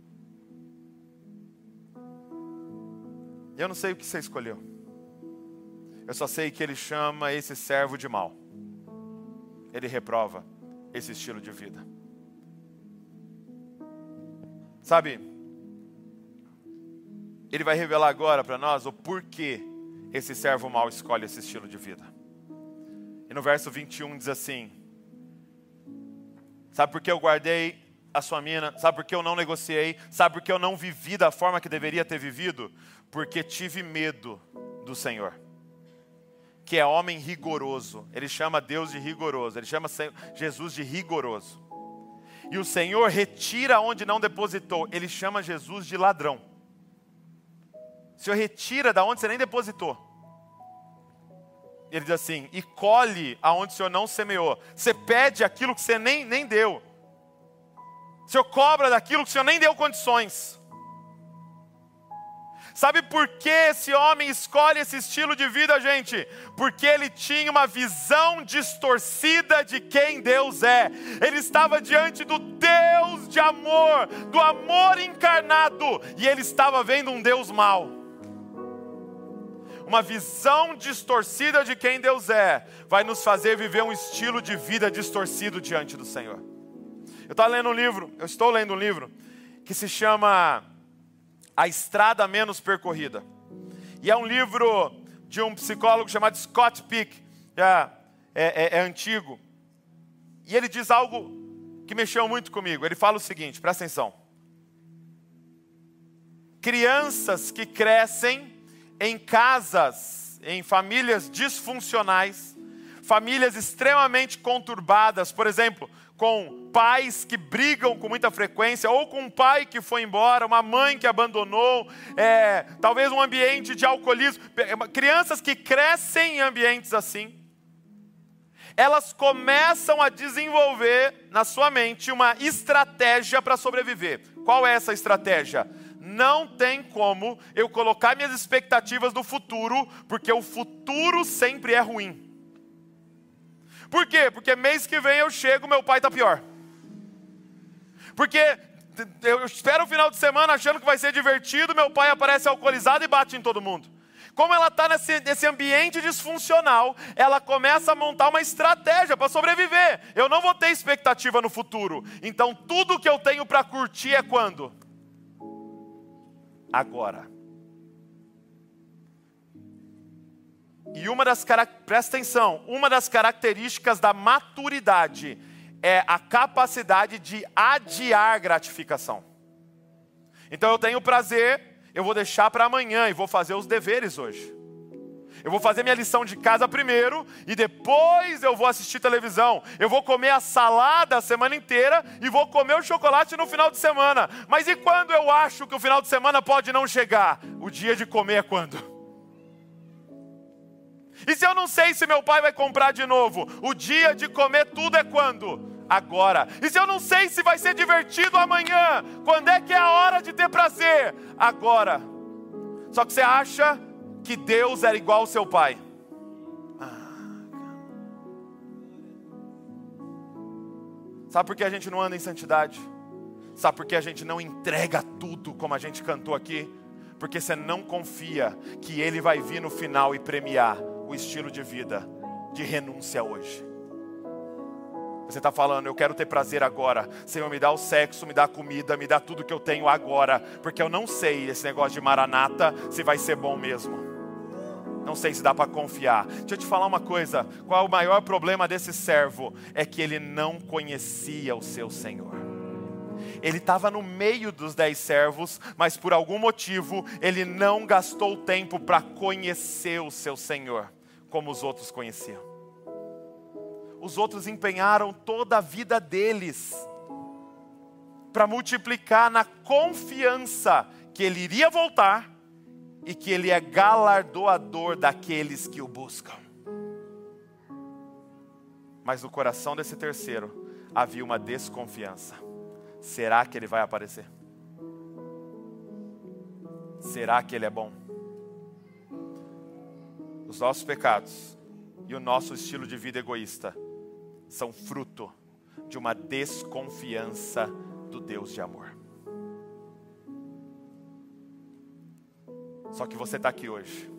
Eu não sei o que você escolheu. Eu só sei que ele chama esse servo de mal. Ele reprova esse estilo de vida. Sabe, ele vai revelar agora para nós o porquê esse servo mal escolhe esse estilo de vida. E no verso 21 diz assim: Sabe por que eu guardei a sua mina? Sabe por que eu não negociei? Sabe por que eu não vivi da forma que deveria ter vivido? Porque tive medo do Senhor, que é homem rigoroso. Ele chama Deus de rigoroso, ele chama Jesus de rigoroso e o Senhor retira onde não depositou. Ele chama Jesus de ladrão. O Senhor retira da onde você nem depositou. Ele diz assim: e colhe aonde o Senhor não semeou. Você pede aquilo que você nem, nem deu. O Senhor cobra daquilo que o Senhor nem deu condições. Sabe por que esse homem escolhe esse estilo de vida, gente? Porque ele tinha uma visão distorcida de quem Deus é. Ele estava diante do Deus de amor, do amor encarnado, e ele estava vendo um Deus mau. Uma visão distorcida de quem Deus é, vai nos fazer viver um estilo de vida distorcido diante do Senhor. Eu estou lendo um livro, eu estou lendo um livro que se chama a Estrada Menos Percorrida. E é um livro de um psicólogo chamado Scott Peck, é, é, é, é antigo. E ele diz algo que mexeu muito comigo. Ele fala o seguinte: presta atenção. Crianças que crescem em casas, em famílias disfuncionais, famílias extremamente conturbadas, por exemplo, com pais que brigam com muita frequência, ou com um pai que foi embora, uma mãe que abandonou, é, talvez um ambiente de alcoolismo, crianças que crescem em ambientes assim, elas começam a desenvolver na sua mente uma estratégia para sobreviver. Qual é essa estratégia? Não tem como eu colocar minhas expectativas no futuro, porque o futuro sempre é ruim. Por quê? Porque mês que vem eu chego, meu pai está pior. Porque eu espero o final de semana achando que vai ser divertido, meu pai aparece alcoolizado e bate em todo mundo. Como ela está nesse, nesse ambiente disfuncional, ela começa a montar uma estratégia para sobreviver. Eu não vou ter expectativa no futuro. Então tudo que eu tenho para curtir é quando? Agora. E uma das presta atenção, uma das características da maturidade é a capacidade de adiar gratificação. Então eu tenho prazer, eu vou deixar para amanhã e vou fazer os deveres hoje. Eu vou fazer minha lição de casa primeiro e depois eu vou assistir televisão. Eu vou comer a salada a semana inteira e vou comer o chocolate no final de semana. Mas e quando eu acho que o final de semana pode não chegar? O dia de comer é quando? E se eu não sei se meu pai vai comprar de novo? O dia de comer tudo é quando? Agora. E se eu não sei se vai ser divertido amanhã? Quando é que é a hora de ter prazer? Agora. Só que você acha que Deus era igual ao seu pai. Ah, Sabe por que a gente não anda em santidade? Sabe por que a gente não entrega tudo como a gente cantou aqui? Porque você não confia que Ele vai vir no final e premiar estilo de vida de renúncia hoje. Você está falando, eu quero ter prazer agora. Senhor, me dá o sexo, me dá a comida, me dá tudo que eu tenho agora. Porque eu não sei esse negócio de maranata se vai ser bom mesmo. Não sei se dá para confiar. Deixa eu te falar uma coisa: qual é o maior problema desse servo? É que ele não conhecia o seu Senhor. Ele estava no meio dos dez servos, mas por algum motivo ele não gastou tempo para conhecer o seu Senhor, como os outros conheciam. Os outros empenharam toda a vida deles para multiplicar na confiança que ele iria voltar e que ele é galardoador daqueles que o buscam. Mas no coração desse terceiro havia uma desconfiança. Será que ele vai aparecer? Será que ele é bom? Os nossos pecados e o nosso estilo de vida egoísta são fruto de uma desconfiança do Deus de amor. Só que você está aqui hoje.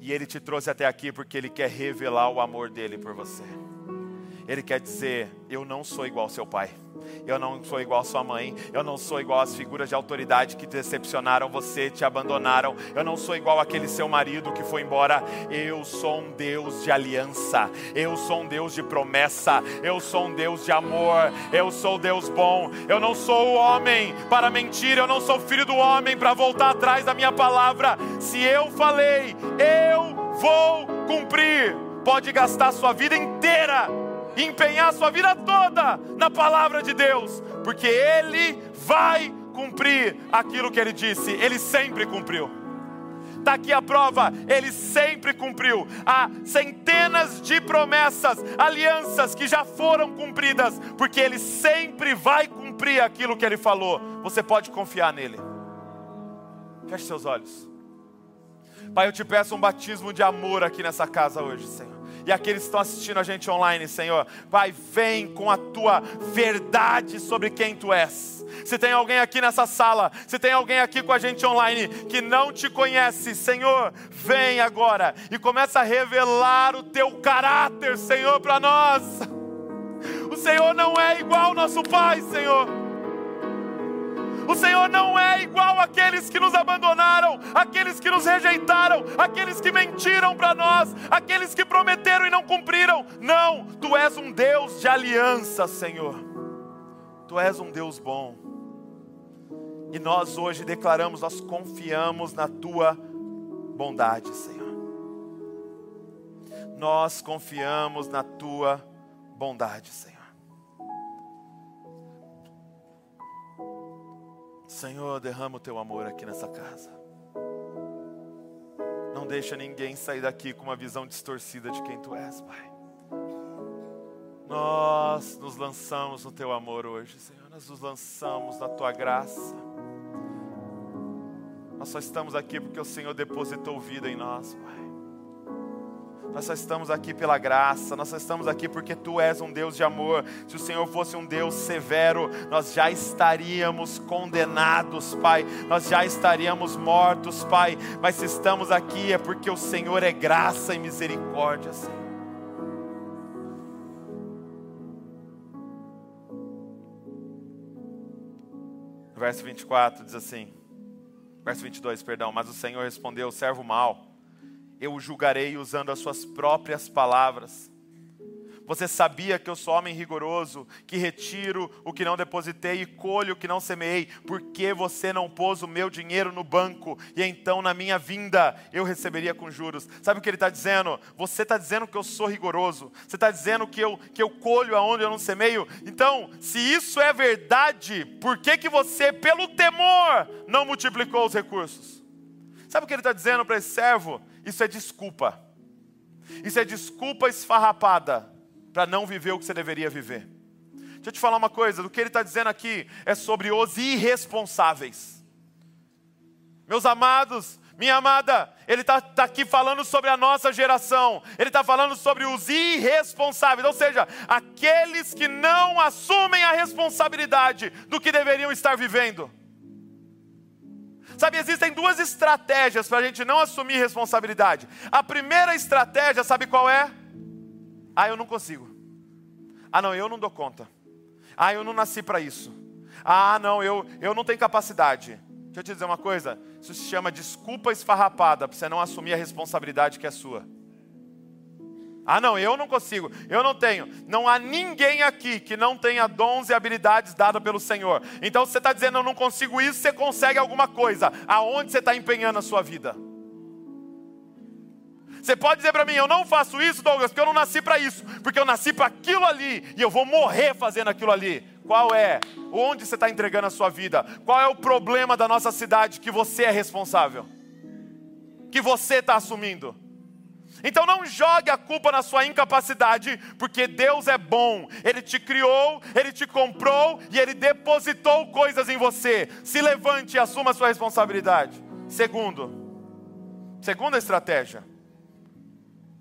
E Ele te trouxe até aqui porque Ele quer revelar o amor dele por você. Ele quer dizer: Eu não sou igual ao seu pai. Eu não sou igual à sua mãe, eu não sou igual às figuras de autoridade que decepcionaram você, te abandonaram. Eu não sou igual àquele seu marido que foi embora. Eu sou um Deus de aliança. Eu sou um Deus de promessa. Eu sou um Deus de amor. Eu sou Deus bom. Eu não sou o homem para mentir. Eu não sou filho do homem para voltar atrás da minha palavra. Se eu falei, eu vou cumprir. Pode gastar sua vida inteira e empenhar sua vida toda na palavra de Deus, porque Ele vai cumprir aquilo que Ele disse, Ele sempre cumpriu. Está aqui a prova, Ele sempre cumpriu. Há centenas de promessas, alianças que já foram cumpridas, porque Ele sempre vai cumprir aquilo que Ele falou. Você pode confiar nele. Feche seus olhos. Pai, eu te peço um batismo de amor aqui nessa casa hoje, Senhor e aqueles que estão assistindo a gente online, Senhor. Pai, vem com a tua verdade sobre quem tu és. Se tem alguém aqui nessa sala, se tem alguém aqui com a gente online que não te conhece, Senhor, vem agora e começa a revelar o teu caráter, Senhor, para nós. O Senhor não é igual ao nosso Pai, Senhor. O Senhor não é igual àqueles que nos abandonaram, aqueles que nos rejeitaram, aqueles que mentiram para nós, aqueles que prometeram e não cumpriram. Não, tu és um Deus de aliança, Senhor. Tu és um Deus bom. E nós hoje declaramos, nós confiamos na tua bondade, Senhor. Nós confiamos na tua bondade, Senhor. Senhor, derrama o teu amor aqui nessa casa. Não deixa ninguém sair daqui com uma visão distorcida de quem tu és, Pai. Nós nos lançamos no teu amor hoje, Senhor. Nós nos lançamos na tua graça. Nós só estamos aqui porque o Senhor depositou vida em nós, Pai. Nós só estamos aqui pela graça, nós só estamos aqui porque Tu és um Deus de amor. Se o Senhor fosse um Deus severo, nós já estaríamos condenados, Pai, nós já estaríamos mortos, Pai. Mas se estamos aqui é porque o Senhor é graça e misericórdia, Senhor. Verso 24 diz assim, verso 22, perdão, mas o Senhor respondeu, servo mau eu o julgarei usando as suas próprias palavras. Você sabia que eu sou homem rigoroso, que retiro o que não depositei e colho o que não semeei, porque você não pôs o meu dinheiro no banco, e então na minha vinda eu receberia com juros. Sabe o que ele está dizendo? Você está dizendo que eu sou rigoroso, você está dizendo que eu, que eu colho aonde eu não semeio. Então, se isso é verdade, por que, que você, pelo temor, não multiplicou os recursos? Sabe o que ele está dizendo para esse servo? Isso é desculpa. Isso é desculpa esfarrapada para não viver o que você deveria viver. Deixa eu te falar uma coisa: o que ele está dizendo aqui é sobre os irresponsáveis. Meus amados, minha amada, ele está tá aqui falando sobre a nossa geração, ele está falando sobre os irresponsáveis, ou seja, aqueles que não assumem a responsabilidade do que deveriam estar vivendo. Sabe, existem duas estratégias para a gente não assumir responsabilidade. A primeira estratégia, sabe qual é? Ah, eu não consigo. Ah, não, eu não dou conta. Ah, eu não nasci para isso. Ah, não, eu, eu não tenho capacidade. Deixa eu te dizer uma coisa: isso se chama desculpa esfarrapada para você não assumir a responsabilidade que é sua. Ah, não, eu não consigo, eu não tenho. Não há ninguém aqui que não tenha dons e habilidades dadas pelo Senhor. Então, se você está dizendo eu não consigo isso, você consegue alguma coisa. Aonde você está empenhando a sua vida? Você pode dizer para mim, eu não faço isso, Douglas, porque eu não nasci para isso, porque eu nasci para aquilo ali e eu vou morrer fazendo aquilo ali. Qual é? Onde você está entregando a sua vida? Qual é o problema da nossa cidade que você é responsável? Que você está assumindo? Então não jogue a culpa na sua incapacidade, porque Deus é bom. Ele te criou, ele te comprou e ele depositou coisas em você. Se levante e assuma a sua responsabilidade. Segundo, segunda estratégia.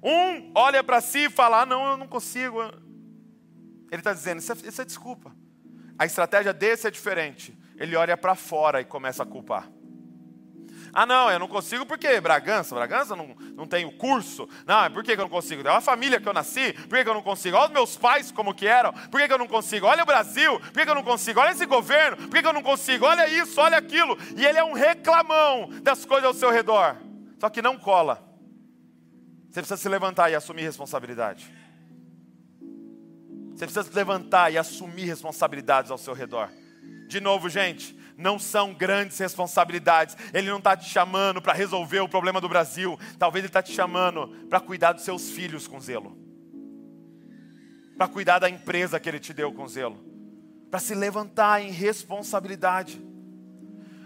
Um olha para si e fala: ah, não, eu não consigo. Ele está dizendo: isso é, isso é desculpa. A estratégia desse é diferente. Ele olha para fora e começa a culpar. Ah, não, eu não consigo porque Bragança, Bragança não, não tem o curso. Não, é por que eu não consigo? É uma família que eu nasci, por que eu não consigo? Olha os meus pais como que eram, por que eu não consigo? Olha o Brasil, por que eu não consigo? Olha esse governo, por que eu não consigo? Olha isso, olha aquilo. E ele é um reclamão das coisas ao seu redor. Só que não cola. Você precisa se levantar e assumir responsabilidade. Você precisa se levantar e assumir responsabilidades ao seu redor. De novo, gente, não são grandes responsabilidades. Ele não está te chamando para resolver o problema do Brasil. Talvez Ele está te chamando para cuidar dos seus filhos com zelo, para cuidar da empresa que Ele te deu com zelo, para se levantar em responsabilidade.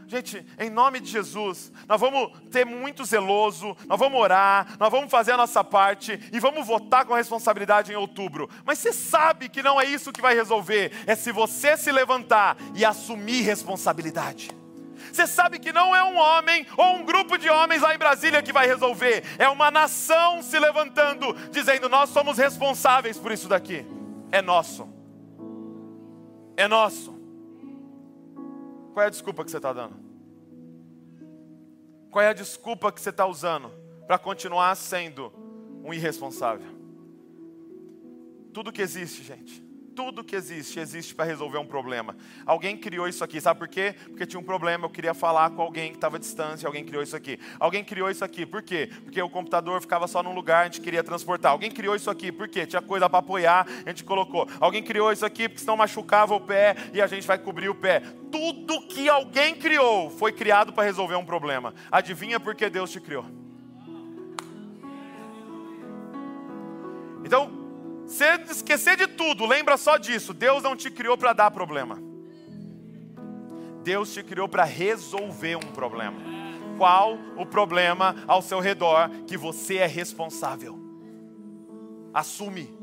Gente, em nome de Jesus, nós vamos ter muito zeloso, nós vamos orar, nós vamos fazer a nossa parte e vamos votar com responsabilidade em outubro. Mas você sabe que não é isso que vai resolver, é se você se levantar e assumir responsabilidade. Você sabe que não é um homem ou um grupo de homens lá em Brasília que vai resolver, é uma nação se levantando, dizendo: Nós somos responsáveis por isso daqui. É nosso. É nosso. Qual é a desculpa que você está dando? Qual é a desculpa que você está usando para continuar sendo um irresponsável? Tudo que existe, gente, tudo que existe, existe para resolver um problema. Alguém criou isso aqui, sabe por quê? Porque tinha um problema, eu queria falar com alguém que estava distante, alguém criou isso aqui. Alguém criou isso aqui, por quê? Porque o computador ficava só num lugar, a gente queria transportar. Alguém criou isso aqui, por quê? Tinha coisa para apoiar, a gente colocou. Alguém criou isso aqui porque senão machucava o pé e a gente vai cobrir o pé. Tudo que alguém criou foi criado para resolver um problema. Adivinha por que Deus te criou? Então, se esquecer de tudo, lembra só disso. Deus não te criou para dar problema. Deus te criou para resolver um problema. Qual o problema ao seu redor que você é responsável? Assume.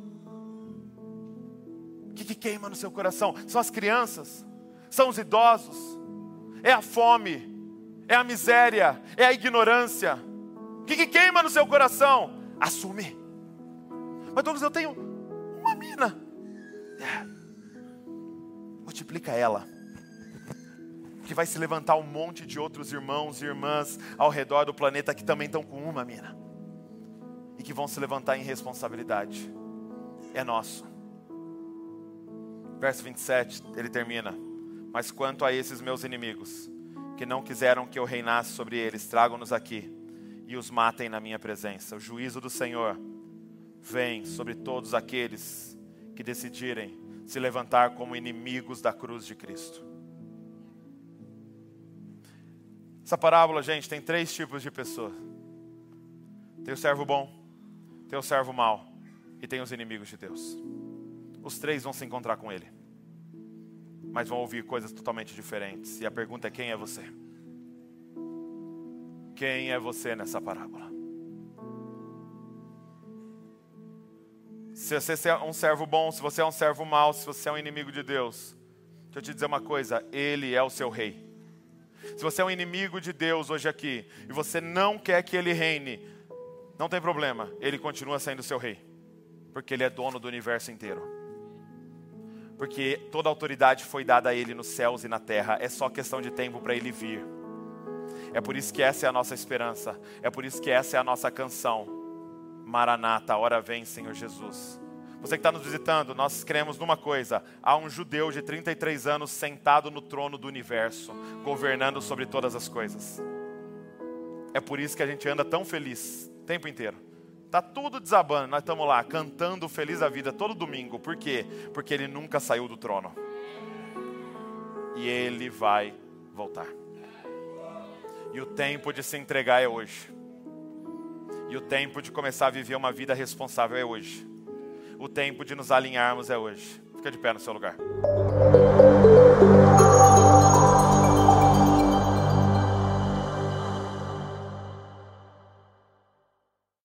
O que, que queima no seu coração? São as crianças, são os idosos, é a fome, é a miséria, é a ignorância. O que, que queima no seu coração? Assume. Mas Douglas, eu tenho mina. É. Multiplica ela. Que vai se levantar um monte de outros irmãos e irmãs ao redor do planeta que também estão com uma mina. E que vão se levantar em responsabilidade. É nosso. Verso 27, ele termina. Mas quanto a esses meus inimigos, que não quiseram que eu reinasse sobre eles, tragam-nos aqui e os matem na minha presença. O juízo do Senhor vem sobre todos aqueles que decidirem se levantar como inimigos da cruz de Cristo. Essa parábola, gente, tem três tipos de pessoas: tem o servo bom, tem o servo mau e tem os inimigos de Deus. Os três vão se encontrar com Ele, mas vão ouvir coisas totalmente diferentes. E a pergunta é: quem é você? Quem é você nessa parábola? Se você é um servo bom, se você é um servo mau, se você é um inimigo de Deus, deixa eu te dizer uma coisa: Ele é o seu rei. Se você é um inimigo de Deus hoje aqui e você não quer que Ele reine, não tem problema, Ele continua sendo seu rei, porque Ele é dono do universo inteiro. Porque toda autoridade foi dada a Ele nos céus e na terra, é só questão de tempo para Ele vir. É por isso que essa é a nossa esperança, é por isso que essa é a nossa canção. Maranata, a hora vem, Senhor Jesus. Você que está nos visitando, nós cremos numa coisa: há um judeu de 33 anos sentado no trono do universo, governando sobre todas as coisas. É por isso que a gente anda tão feliz o tempo inteiro. Tá tudo desabando, nós estamos lá cantando feliz a vida todo domingo. Por quê? Porque ele nunca saiu do trono. E ele vai voltar. E o tempo de se entregar é hoje. E o tempo de começar a viver uma vida responsável é hoje. O tempo de nos alinharmos é hoje. Fica de pé no seu lugar.